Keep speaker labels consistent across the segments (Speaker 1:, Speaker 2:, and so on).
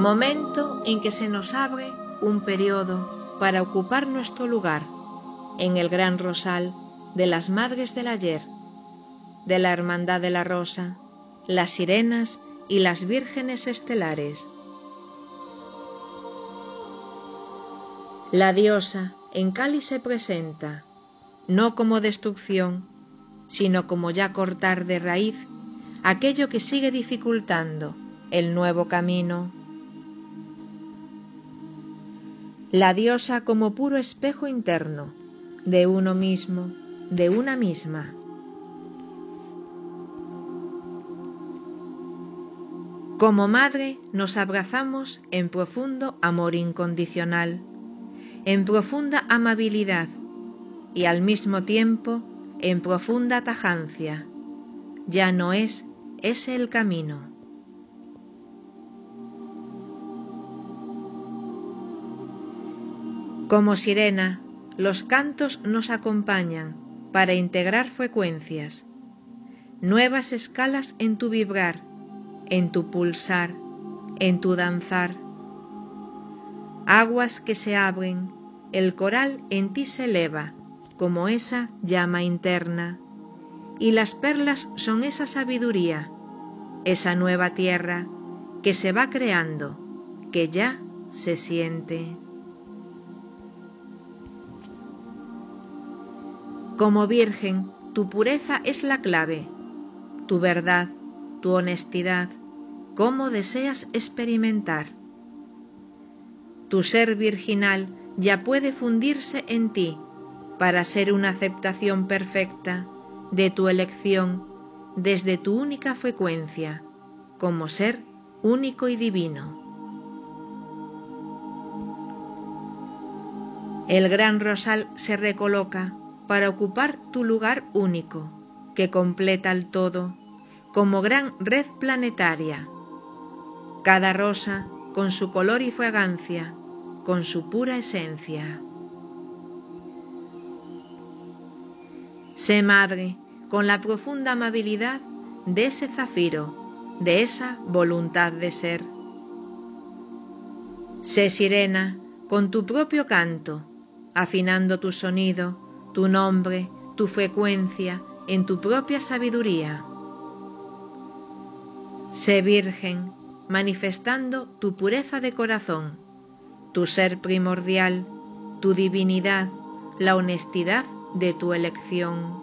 Speaker 1: momento en que se nos abre un periodo para ocupar nuestro lugar en el gran rosal de las Madres del Ayer, de la Hermandad de la Rosa, las Sirenas y las Vírgenes Estelares. La diosa en Cali se presenta, no como destrucción, sino como ya cortar de raíz aquello que sigue dificultando el nuevo camino. La diosa como puro espejo interno de uno mismo, de una misma. Como madre nos abrazamos en profundo amor incondicional, en profunda amabilidad y al mismo tiempo en profunda tajancia. Ya no es ese el camino. Como sirena, los cantos nos acompañan para integrar frecuencias, nuevas escalas en tu vibrar, en tu pulsar, en tu danzar. Aguas que se abren, el coral en ti se eleva como esa llama interna, y las perlas son esa sabiduría, esa nueva tierra que se va creando, que ya se siente. Como virgen, tu pureza es la clave, tu verdad, tu honestidad, cómo deseas experimentar. Tu ser virginal ya puede fundirse en ti para ser una aceptación perfecta de tu elección desde tu única frecuencia, como ser único y divino. El gran rosal se recoloca para ocupar tu lugar único, que completa el todo, como gran red planetaria. Cada rosa con su color y fragancia, con su pura esencia. Sé madre con la profunda amabilidad de ese zafiro, de esa voluntad de ser. Sé sirena con tu propio canto, afinando tu sonido, tu nombre, tu frecuencia en tu propia sabiduría. Sé virgen, manifestando tu pureza de corazón, tu ser primordial, tu divinidad, la honestidad de tu elección.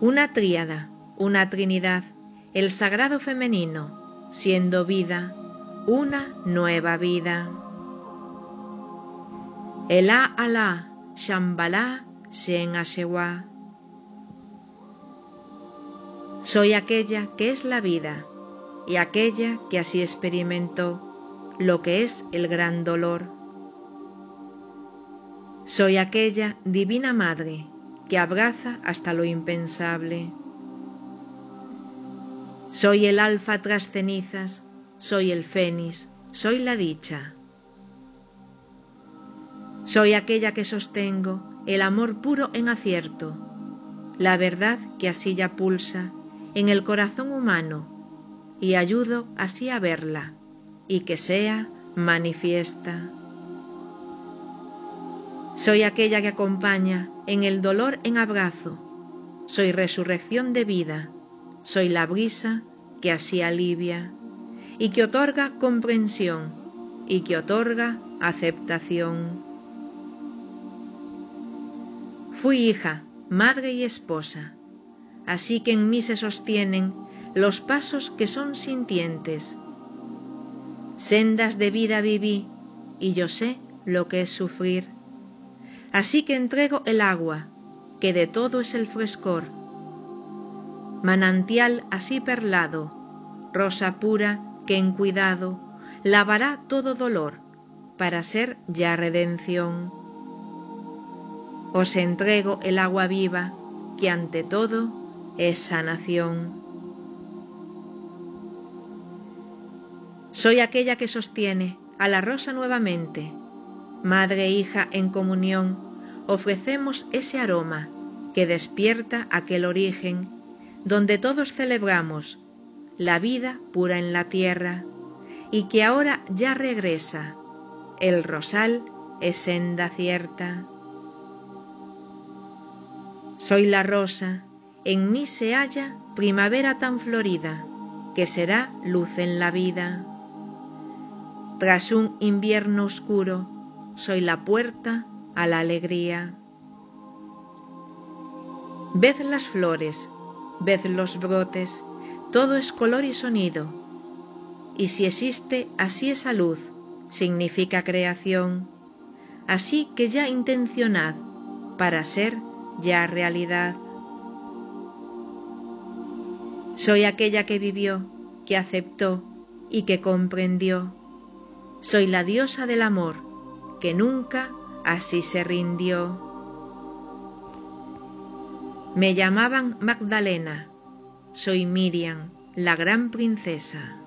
Speaker 1: Una tríada, una trinidad, el sagrado femenino, siendo vida, una nueva vida. Elá Alá, Shambhala, Shen Ashewa. Soy aquella que es la vida y aquella que así experimentó lo que es el gran dolor. Soy aquella divina madre que abraza hasta lo impensable. Soy el alfa tras cenizas, soy el fénix, soy la dicha. Soy aquella que sostengo el amor puro en acierto, la verdad que así ya pulsa en el corazón humano y ayudo así a verla y que sea manifiesta. Soy aquella que acompaña en el dolor en abrazo, soy resurrección de vida, soy la brisa que así alivia y que otorga comprensión y que otorga aceptación. Fui hija, madre y esposa, así que en mí se sostienen los pasos que son sintientes. Sendas de vida viví y yo sé lo que es sufrir. Así que entrego el agua, que de todo es el frescor. Manantial así perlado, rosa pura que en cuidado lavará todo dolor para ser ya redención os entrego el agua viva, que ante todo es sanación. Soy aquella que sostiene a la rosa nuevamente. Madre e hija en comunión, ofrecemos ese aroma que despierta aquel origen donde todos celebramos la vida pura en la tierra, y que ahora ya regresa. El rosal es senda cierta. Soy la rosa, en mí se halla primavera tan florida, que será luz en la vida. Tras un invierno oscuro, soy la puerta a la alegría. Ved las flores, ved los brotes, todo es color y sonido. Y si existe así esa luz, significa creación, así que ya intencionad para ser ya realidad. Soy aquella que vivió, que aceptó y que comprendió. Soy la diosa del amor, que nunca así se rindió. Me llamaban Magdalena, soy Miriam, la gran princesa.